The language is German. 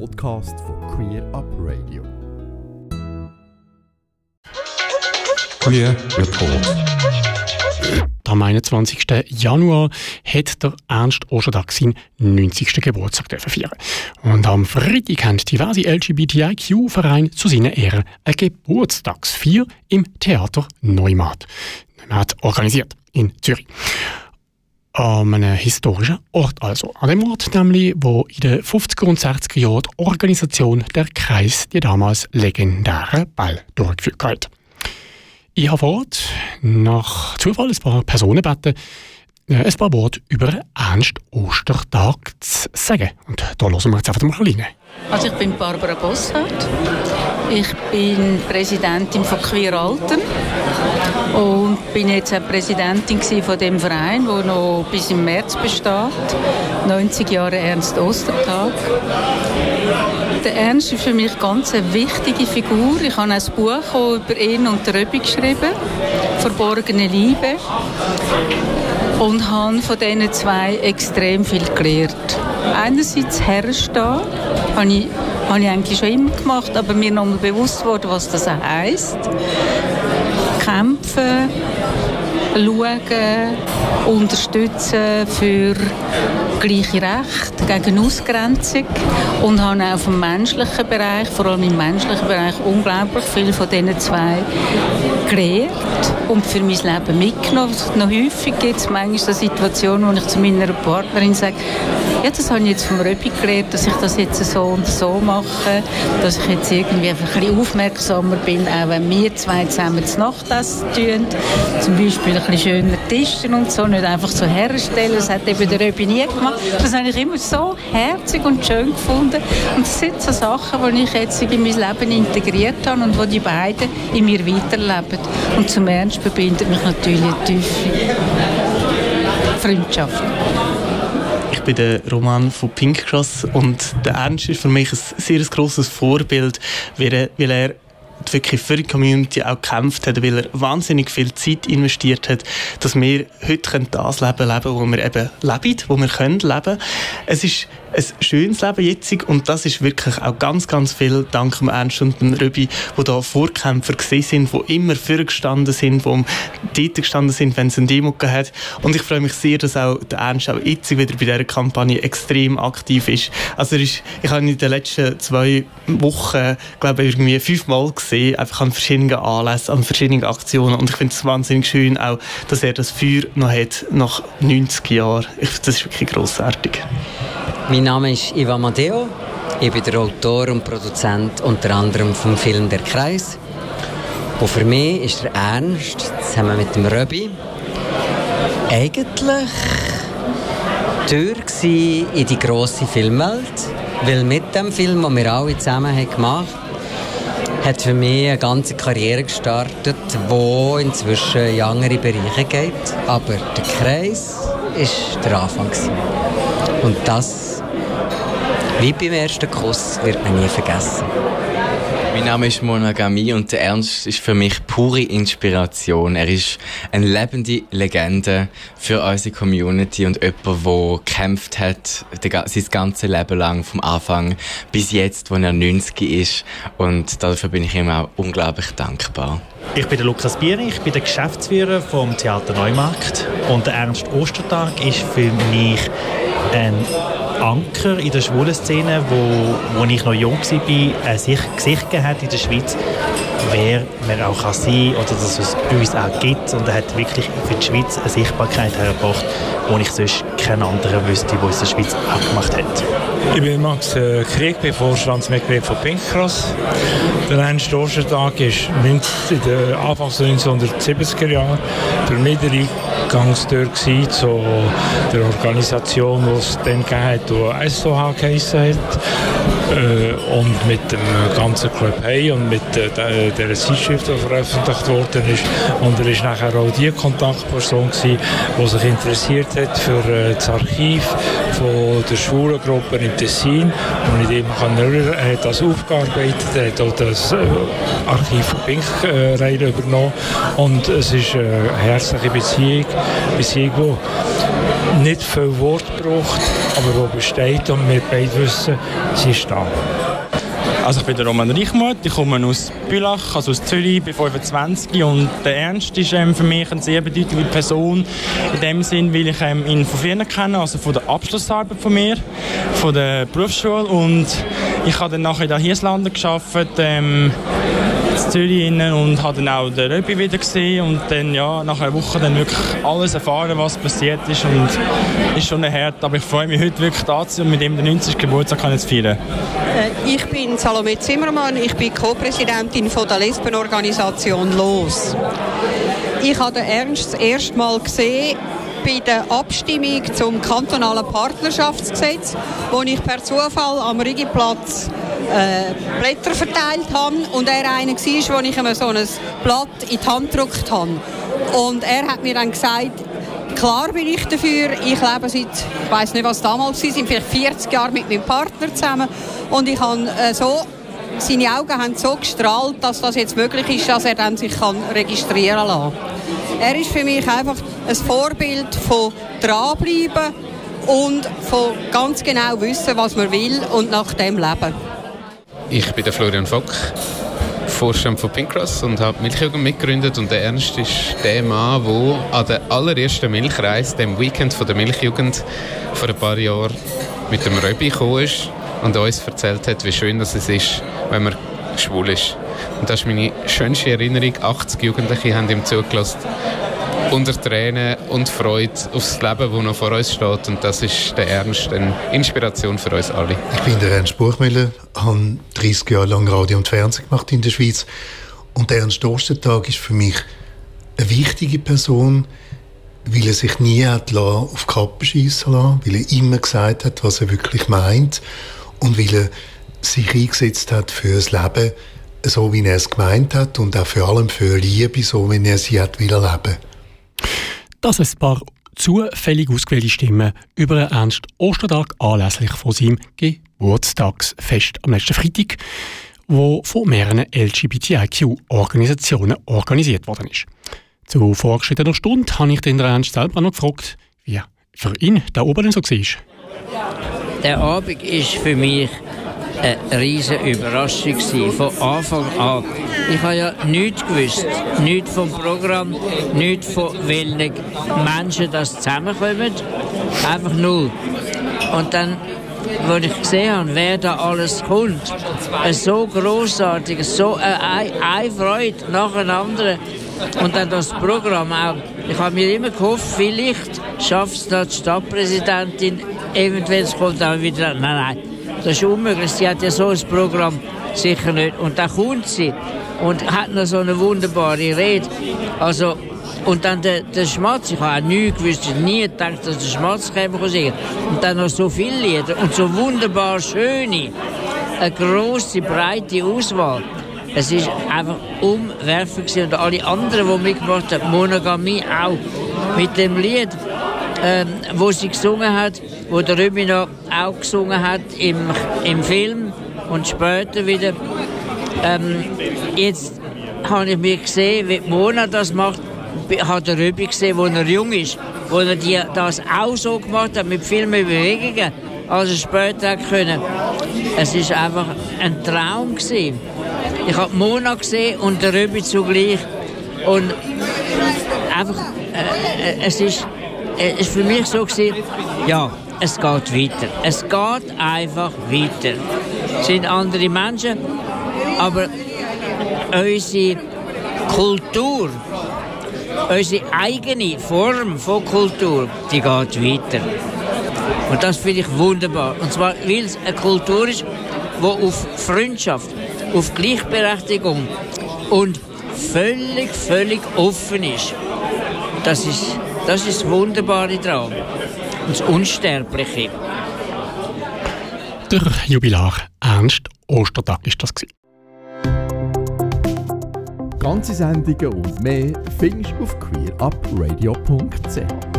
Podcast von Queer Up Radio. Queer Report. Am 21. Januar hat der Ernst Oschatag seinen 90. Geburtstag feiern. Und am Freitag haben diverse LGBTIQ-Vereine zu seinen Ehren eine Geburtstagsfeier im Theater Neumatt organisiert in Zürich. An einem historischen Ort also. An dem Ort nämlich, wo in den 50er und 60er Jahren die Organisation der Kreis die damals legendäre Ball durchgeführt hat. Ich habe vor Ort nach Zufall ein paar Personen gebeten, ein paar Worte über Ernst Ostertag zu sagen. Und da hören wir jetzt einfach mal rein. Also ich bin Barbara Bosshardt. Ich bin Präsidentin von Queer Alten und bin jetzt auch Präsidentin von dem Verein, der noch bis im März besteht. 90 Jahre Ernst Ostertag. Der Ernst ist für mich ganz eine wichtige Figur. Ich habe ein Buch über ihn und Röbi geschrieben, «Verborgene Liebe» und habe von diesen zwei extrem viel gelernt. Einerseits herstehen, habe ich, habe ich eigentlich schon immer gemacht, aber mir noch mal bewusst wurde, was das heisst. Kämpfen, schauen, unterstützen für gleiche Rechte gegen Ausgrenzung und habe auch vom menschlichen Bereich, vor allem im menschlichen Bereich, unglaublich viel von diesen zwei gelernt und für mein Leben mitgenommen. Noch häufig gibt es manchmal so Situationen, wo ich zu meiner Partnerin sage, ja, das habe ich jetzt vom Röbi gelernt, dass ich das jetzt so und so mache, dass ich jetzt irgendwie einfach ein bisschen aufmerksamer bin, auch wenn wir zwei zusammen zu Nacht essen tun, zum Beispiel ein bisschen schöner Tischen und so, nicht einfach so herstellen, das hat eben der Röbi nie gemacht. Das habe ich immer so herzig und schön gefunden und das sind so Sachen, die ich jetzt in mein Leben integriert habe und wo die beiden in mir weiterleben. Und zum Ernst verbindet mich natürlich eine tiefe Freundschaft bin der Roman von Pink Cross und der Ernst ist für mich ein sehr grosses Vorbild, weil er wirklich für die Community auch gekämpft hat, weil er wahnsinnig viel Zeit investiert hat, dass wir heute das Leben leben können, wo wir eben leben, wo wir können leben. Es ist ein schönes Leben jetzt und das ist wirklich auch ganz, ganz viel dank dem Ernst und dem Röbi, die da Vorkämpfer sind, die immer vorgestanden sind, die dort gestanden sind, wenn es eine Demo hat. Und ich freue mich sehr, dass auch der Ernst auch jetzt wieder bei dieser Kampagne extrem aktiv ist. Also ist, ich habe ihn in den letzten zwei Wochen, glaube ich, irgendwie fünfmal gesehen, einfach an verschiedenen Anlässen, an verschiedenen Aktionen und ich finde es wahnsinnig schön auch, dass er das Feuer noch hat, nach 90 Jahren. Ich, das ist wirklich grossartig. Mein Name ist Ivan Matteo. Ich bin der Autor und Produzent unter anderem vom Film Der Kreis. Und für mich ist der Ernst zusammen mit dem Röbi eigentlich Tür in die grosse Filmwelt. Weil mit dem Film, den wir alle zusammen haben gemacht haben, hat für mich eine ganze Karriere gestartet, die inzwischen in andere Bereiche geht. Aber der Kreis war der Anfang. Und das wie beim ersten Kuss wird man nie vergessen. Mein Name ist Monogami und der Ernst ist für mich pure Inspiration. Er ist eine lebende Legende für unsere Community und jemand, der gekämpft hat sein ganzes Leben lang, vom Anfang bis jetzt, wo er 90 ist. Und dafür bin ich ihm auch unglaublich dankbar. Ich bin der Lukas Bieri, ich bin der Geschäftsführer vom Theater Neumarkt und der Ernst Ostertag ist für mich ein Anker in der schwulen Szene, wo, wo ich noch jung war, ein Gesicht hat in der Schweiz, wer man auch kann sein oder dass es uns auch gibt. Und er hat wirklich für die Schweiz eine Sichtbarkeit hergebracht, die ich sonst keinen anderen wüsste, der es in der Schweiz auch gemacht hat. Ich bin Max äh, Krieg, bin Vorstandsmitglied von Pink Cross. Der Ernst Ostertag ist in den Anfangs 1970er Jahren für mich der Eingangstür zu der Organisation, die es dann gegeben hat, die SOH geheissen hat. Äh, und mit dem ganzen Club Hey und mit äh, der Zeitschrift, die veröffentlicht worden ist. Und er war nachher auch die Kontaktperson gewesen, die sich interessiert hat für äh, das Archiv von der Schwulengruppe in Tessin. Und mit ihm kann er, das aufgearbeitet, er hat auch das äh, Archiv von Pink äh, übernommen. Und es ist eine herzliche Beziehung, Beziehung, die nicht viel Wort braucht, aber die besteht und wir beide wissen, sie ist da. Also ich bin der Roman Reichmuth, ich komme aus Bülach, also aus Zürich, bin 25 und der Ernst ist ähm, für mich eine sehr bedeutende Person in dem Sinn, weil ich ähm, ihn von früher kenne, also von der Abschlussarbeit von mir, von der Berufsschule und ich habe dann nachher in Landen gearbeitet, ähm, Zürich und habe dann auch den Röbi wieder gesehen und dann ja, nach einer Woche dann wirklich alles erfahren, was passiert ist und ist schon hart, aber ich freue mich heute wirklich da zu und mit ihm den 90. Geburtstag kann ich feiern. Äh, ich bin Salome Zimmermann, ich bin Co-Präsidentin der Lesbenorganisation LOS. Ich habe den Ernst das erste Mal gesehen bei der Abstimmung zum kantonalen Partnerschaftsgesetz, wo ich per Zufall am Rigiplatz äh, Blätter verteilt habe und er einer war, wo ich ihm so ein Blatt in die Hand gedrückt habe. Und er hat mir dann gesagt, klar bin ich dafür. Ich lebe seit, ich weiß nicht, was damals war, sind vielleicht 40 Jahre mit meinem Partner zusammen. Und ich habe äh, so, seine Augen haben so gestrahlt, dass das jetzt möglich ist, dass er dann sich kann registrieren kann. Er ist für mich einfach ein Vorbild von dranbleiben und von ganz genau wissen, was man will und nach dem leben. Ich bin der Florian Fock, Vorstand von Pinkcross und habe Milchjugend mitgegründet und der Ernst ist der Mann, der an der allerersten Milchreise, dem Weekend von der Milchjugend vor ein paar Jahren mit dem Röbi gekommen ist und uns erzählt hat, wie schön es ist, wenn man schwul ist. Und das ist meine schönste Erinnerung. 80 Jugendliche haben ihm zugelassen unter Tränen und Freude aufs Leben, das noch vor uns steht. Und das ist der Ernst, eine Inspiration für uns alle. Ich bin der Ernst Buchmüller, habe 30 Jahre lang Radio und Fernsehen gemacht in der Schweiz. Und der Ernst Ostertag ist für mich eine wichtige Person, weil er sich nie hat auf die Kappe schiessen lassen, weil er immer gesagt hat, was er wirklich meint und weil er sich eingesetzt hat für das Leben, so wie er es gemeint hat und auch vor allem für Liebe, so wie er sie hat will leben. Das ein paar zufällig ausgewählte Stimmen über einen Ernst Ostertag anlässlich von seinem Geburtstagsfest am letzten Freitag, wo von mehreren LGBTIQ-Organisationen organisiert worden ist. Zu vorgeschrittener Stunde habe ich den Ernst selber noch gefragt, wie für ihn da oben so war. Der Abend ist für mich eine riesige Überraschung von Anfang an. Ich habe ja nichts gewusst, nichts vom Programm, nichts von welchen Menschen das zusammenkommen, einfach null. Und dann, als ich gesehen habe, wer da alles kommt, so großartig, so eine, eine Freude nach einer anderen. Und dann das Programm auch. Ich habe mir immer gehofft, vielleicht schafft es die Stadtpräsidentin, eventuell kommt dann wieder. Nein, nein das ist unmöglich. Sie hat ja so ein Programm sicher nicht. Und da kommt sie und hat noch so eine wunderbare Rede. Also, und dann der, der Schmatz, ich habe auch nie gewusst, nie gedacht, dass der Schmatz käme singen. Und dann noch so viele Lieder und so wunderbar schöne, eine grosse, breite Auswahl. Es ist einfach umwerfend und alle anderen, die mitgemacht haben, Monogamie auch, mit dem Lied, ähm, wo sie gesungen hat, wo der Rübino auch gesungen hat im, im Film und später wieder. Ähm, jetzt habe ich mir gesehen, wie Mona das macht, hat der Rübi gesehen, wo er jung ist, wo er die, das auch so gemacht hat, mit vielen Bewegungen, als er später können. Es ist einfach ein Traum gewesen. Ich habe Mona gesehen und der Rübi zugleich und einfach, äh, äh es ist, äh, ist für mich so gewesen, ja, es geht weiter. Es geht einfach weiter. Es sind andere Menschen, aber unsere Kultur, unsere eigene Form von Kultur, die geht weiter. Und das finde ich wunderbar. Und zwar, weil es eine Kultur ist, die auf Freundschaft, auf Gleichberechtigung und völlig, völlig offen ist. Das ist das, ist das Wunderbare daran und das Unsterbliche. Der Jubilar Ernst Ostertag ist das. Ganze Sendungen und mehr findest du auf queerupradio.ch.